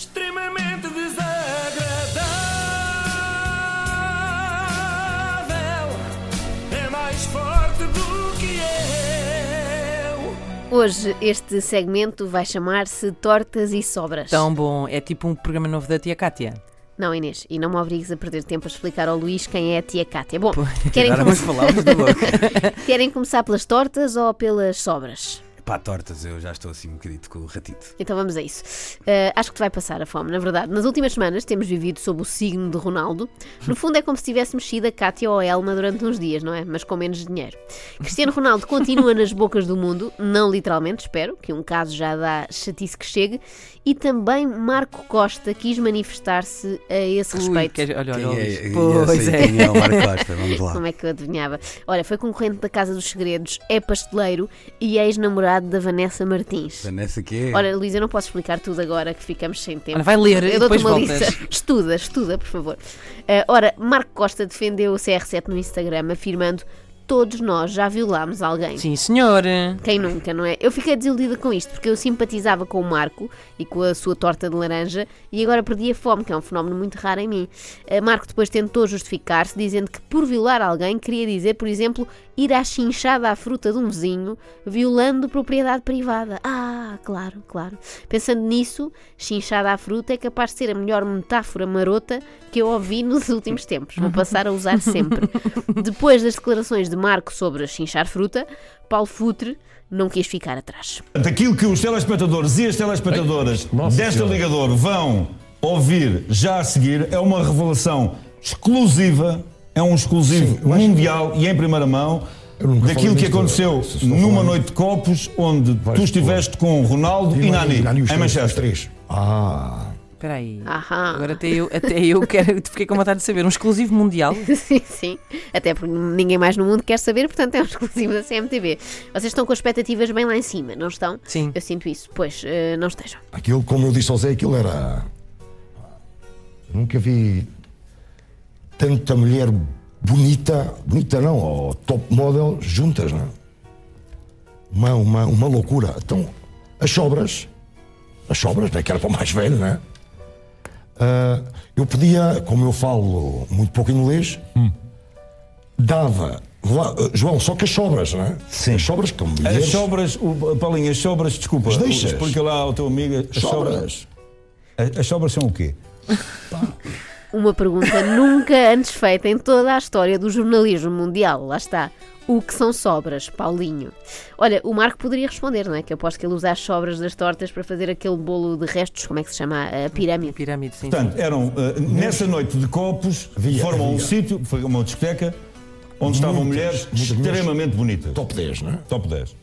extremamente desagradável. É mais forte do que eu. Hoje este segmento vai chamar-se Tortas e Sobras. Tão bom. É tipo um programa novo da tia Cátia. Não, Inês, e não me obrigues a perder tempo a explicar ao Luís quem é a tia Cátia. Bom, querem, Agora come- querem começar pelas tortas ou pelas sobras? Pá, tortas, eu já estou assim um bocadito com o ratito. Então vamos a isso. Uh, acho que te vai passar a fome, na verdade. Nas últimas semanas temos vivido sob o signo de Ronaldo. No fundo é como se tivéssemos sido a Cátia ou a Elma durante uns dias, não é? Mas com menos dinheiro. Cristiano Ronaldo continua nas bocas do mundo, não literalmente, espero, que um caso já dá chatice que chegue. E também Marco Costa quis manifestar-se a esse Ui, respeito. olha, Quem olha, é, eu Pois é. quem é o Marco Costa, vamos lá. Como é que eu adivinhava? Olha, foi concorrente da Casa dos Segredos, é pasteleiro e ex-namorado da Vanessa Martins. Vanessa que é? Olha, Luís, eu não posso explicar tudo agora que ficamos sem tempo. Olha, vai ler e eu dou-te uma voltas. lista. Estuda, estuda, por favor. Ah, ora, Marco Costa defendeu o CR7 no Instagram, afirmando todos nós já violámos alguém. Sim, senhor. Quem nunca, não é? Eu fiquei desiludida com isto, porque eu simpatizava com o Marco e com a sua torta de laranja e agora perdi a fome, que é um fenómeno muito raro em mim. Eh, Marco depois tentou justificar-se, dizendo que por violar alguém queria dizer, por exemplo, ir à chinchada à fruta de um vizinho, violando propriedade privada. Ah, claro, claro. Pensando nisso, chinchada à fruta é capaz de ser a melhor metáfora marota que eu ouvi nos últimos tempos. Vou passar a usar sempre. Depois das declarações de Marco sobre chinchar fruta, Paulo Futre não quis ficar atrás. Aquilo que os telespectadores e as telespectadoras Nossa desta Senhora. ligador vão ouvir já a seguir é uma revelação exclusiva, é um exclusivo Sim, mundial e em primeira mão daquilo que aconteceu estou numa noite de copos onde tu estiveste com Ronaldo e, Di Nani, Nani, em Manchester. três. Ah, Espera aí. Aham. Agora até eu, até eu quero, fiquei com vontade de saber. Um exclusivo mundial. sim, sim. Até porque ninguém mais no mundo quer saber, portanto é um exclusivo da CMTV. Vocês estão com expectativas bem lá em cima, não estão? Sim. Eu sinto isso. Pois, eh, não estejam. aquilo, como eu disse ao Zé, aquilo era. Nunca vi tanta mulher bonita, bonita não, ou top model juntas, não é? Uma, uma, uma loucura. Então, as sobras, as sobras, né, que era para o mais velho, né? Ah, eu podia, como eu falo muito pouco inglês, dava. lá- João, só que as sobras, não é? Sim. As sobras como As sobras, o, Paulinho, as sobras, desculpa, As deixas. explica lá ao teu amigo. As sobras. As, as sobras são o quê? Uma pergunta nunca antes feita em toda a história do jornalismo mundial. Lá está. O que são sobras, Paulinho? Olha, o Marco poderia responder, não é? Que eu aposto que ele usa as sobras das tortas para fazer aquele bolo de restos, como é que se chama? A pirâmide. Pirâmide, sim. Portanto, eram, eh, nessa noite de copos, Havia, foram a um sítio, foi uma discoteca, onde estavam Muitas, mulheres muitas mulheres. extremamente bonitas. Top 10, não é? Top 10.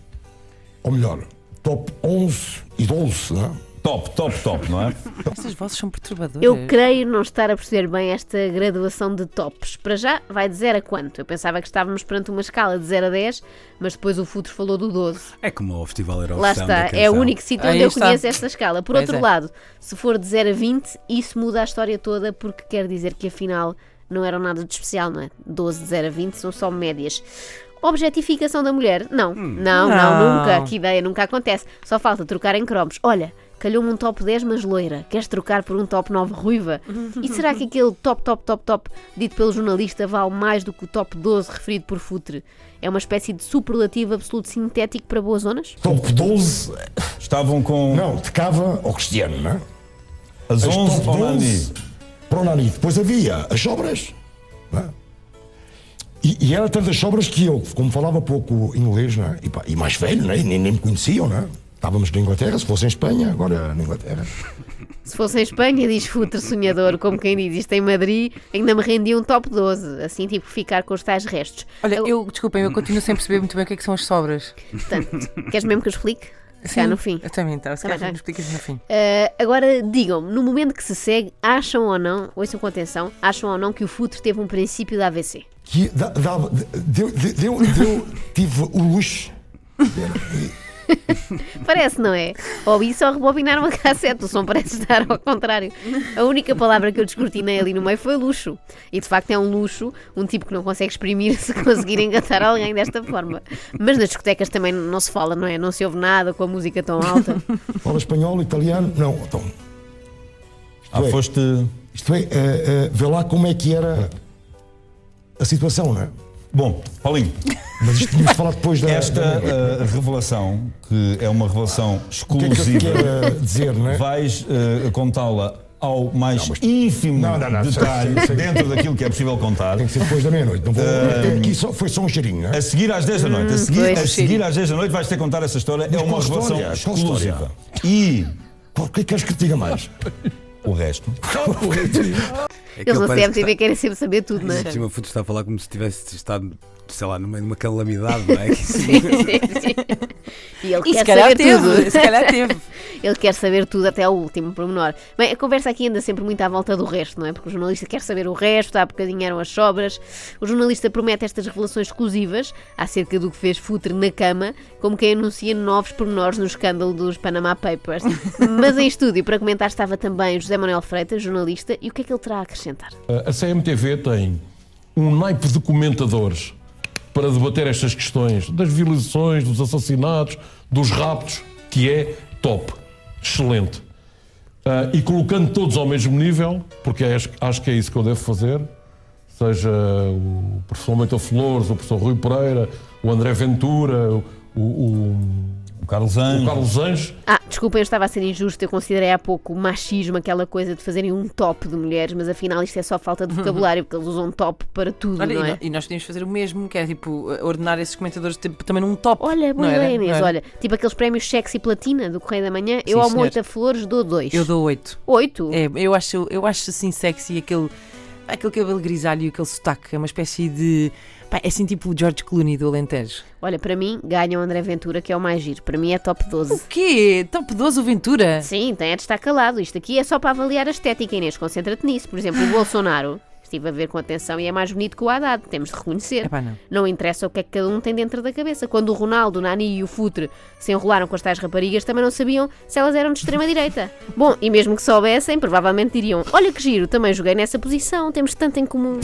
Ou melhor, top 11 e 12, não é? Top, top, top, não é? Estas vozes são perturbadoras. Eu creio não estar a perceber bem esta graduação de tops. Para já, vai de 0 a quanto? Eu pensava que estávamos perante uma escala de 0 a 10, mas depois o Futuro falou do 12. É como o Festival Eurovisão Lá está, é o único sítio onde Aí eu está. conheço esta escala. Por Pois outro é. lado, se for de 0 a 20, isso muda a história toda, porque quer dizer que afinal não eram nada de especial, não é? 12 de 0 a 20 são só médias. Objetificação da mulher? Não, não, não, Não. nunca. Que ideia, nunca acontece. Só falta trocar em cromos. Olha, calhou-me um top 10, mas loira. Queres trocar por um top 9 ruiva? E será que aquele top, top, top, top dito pelo jornalista vale mais do que o top 12 referido por Futre? É uma espécie de superlativo absoluto sintético para boas zonas? Top 12, Estavam com não, de Cava ao Cristiano, não é? as As 11 top ao Nani. 12 para o Nani. Depois havia as sobras. não é? E, e era tantas sobras que eu, como falava pouco inglês, não é? e, pá, e mais velho, não é? nem, nem me conheciam, não é? Estávamos na Inglaterra, se fosse em Espanha, agora na Inglaterra. Se fosse em Espanha, diz Futre sonhador, como quem diz isto em Madrid, ainda me rendia um top 12, assim tipo ficar com os tais restos. Olha, Eu- eu, desculpem, eu continuo sem perceber muito bem o que é que são as sobras. Portanto, queres mesmo que eu explique? Cá no fim. Eu também, tá. Se Tá bem, calhar explicas no fim. Uh, agora digam-me, no momento que se segue, acham ou não, ouçam com atenção, acham ou não que o Futre teve um princípio da AVC? Que da- dava, deu, deu, deu, deu- tive o luxo. Parece, não é? Ou isso ou rebobinar uma cassete, o som parece estar ao contrário. A única palavra que eu descortinei ali no meio foi luxo. E de facto é um luxo, um tipo que não consegue exprimir se conseguir engatar alguém desta forma. Mas nas discotecas também não se fala, não é? Não se ouve nada com a música tão alta. Fala espanhol, italiano? Não, então. Ah, é, foste. Isto é, eh, vê lá como é que era a situação, não é? Bom, Paulinho, Mas isto tínhamos de falar depois da. esta da- eh, revelação, que é uma revelação o que é que eu te exclusiva, dizer, não é? vais eh, contá-la ao mais ínfimo Não, não, não, detalhe sei, sei, sei. dentro daquilo que é possível contar. Tem que ser depois da meia-noite. Não vou. até aqui só, foi só um cheirinho, não é? A seguir às 10 da noite, a seguir, pois. a seguir às 10 da noite vais ter que contar essa história. É uma revelação história? Exclusiva. E O que é que queres que te diga mais? o resto. É que Eles ele na CMTV querem sempre saber tudo, não é? está- Cima Futo está a falar como se tivesse estado, sei lá, no meio de uma calamidade, não é? Que isso- E ele E quer se calhar saber tudo. teve, se calhar teve. Ele quer saber tudo até ao último pormenor. Bem, a conversa aqui anda sempre muito à volta do resto, não é? Porque o jornalista quer saber o resto, há bocadinho eram as sobras. O jornalista promete estas revelações exclusivas acerca do que fez Futre na cama, como quem anuncia novos pormenores no escândalo dos Panama Papers. Mas em estúdio, para comentar, estava também José Manuel Freitas, jornalista, e o que é que ele terá a acrescentar? A CMTV tem um naipe de comentadores para debater estas questões das violações, dos assassinatos, dos raptos, que é top, excelente. Ah, e colocando todos ao mesmo nível, porque acho, acho que é isso que eu devo fazer, seja o professor Moita Flores, o professor Rui Pereira, o André Ventura, o, O Carlos Anjos. o Carlos Anjos, Ah, desculpem, eu estava a ser injusto. Eu considerei há pouco o machismo, aquela coisa de fazerem um top de mulheres, mas afinal isto é só falta de vocabulário, porque eles usam top para tudo, Olha, não e, é? e nós podíamos fazer o mesmo, que é tipo ordenar esses comentadores tipo, também num top. Olha, boa ideia, Inês. Olha, tipo aqueles prémios sexy platina do Correio da Manhã, eu Sim, ao senhor. Moita Flores dou dois. Eu dou 8. Oito? É, eu acho, eu acho assim sexy aquele, aquele cabelo grisalho e aquele sotaque. É uma espécie de. Pá, é assim tipo o George Clooney do Alentejo. Olha, para mim, ganha o André Ventura, que é o mais giro. Para mim é top 12. O quê? Top 12 o Ventura? Sim, tem de estar calado. Isto aqui é só para avaliar a estética, Inês. Concentra-te nisso. Por exemplo, o Bolsonaro. Estive a ver com atenção e é mais bonito que o Haddad. Temos de reconhecer. Epá, não. Não interessa o que é que cada um tem dentro da cabeça. Quando o Ronaldo, o Nani e o Futre se enrolaram com as tais raparigas, também não sabiam se elas eram de extrema-direita. Bom, e mesmo que soubessem, provavelmente diriam: Olha que giro, também joguei nessa posição, temos tanto em comum.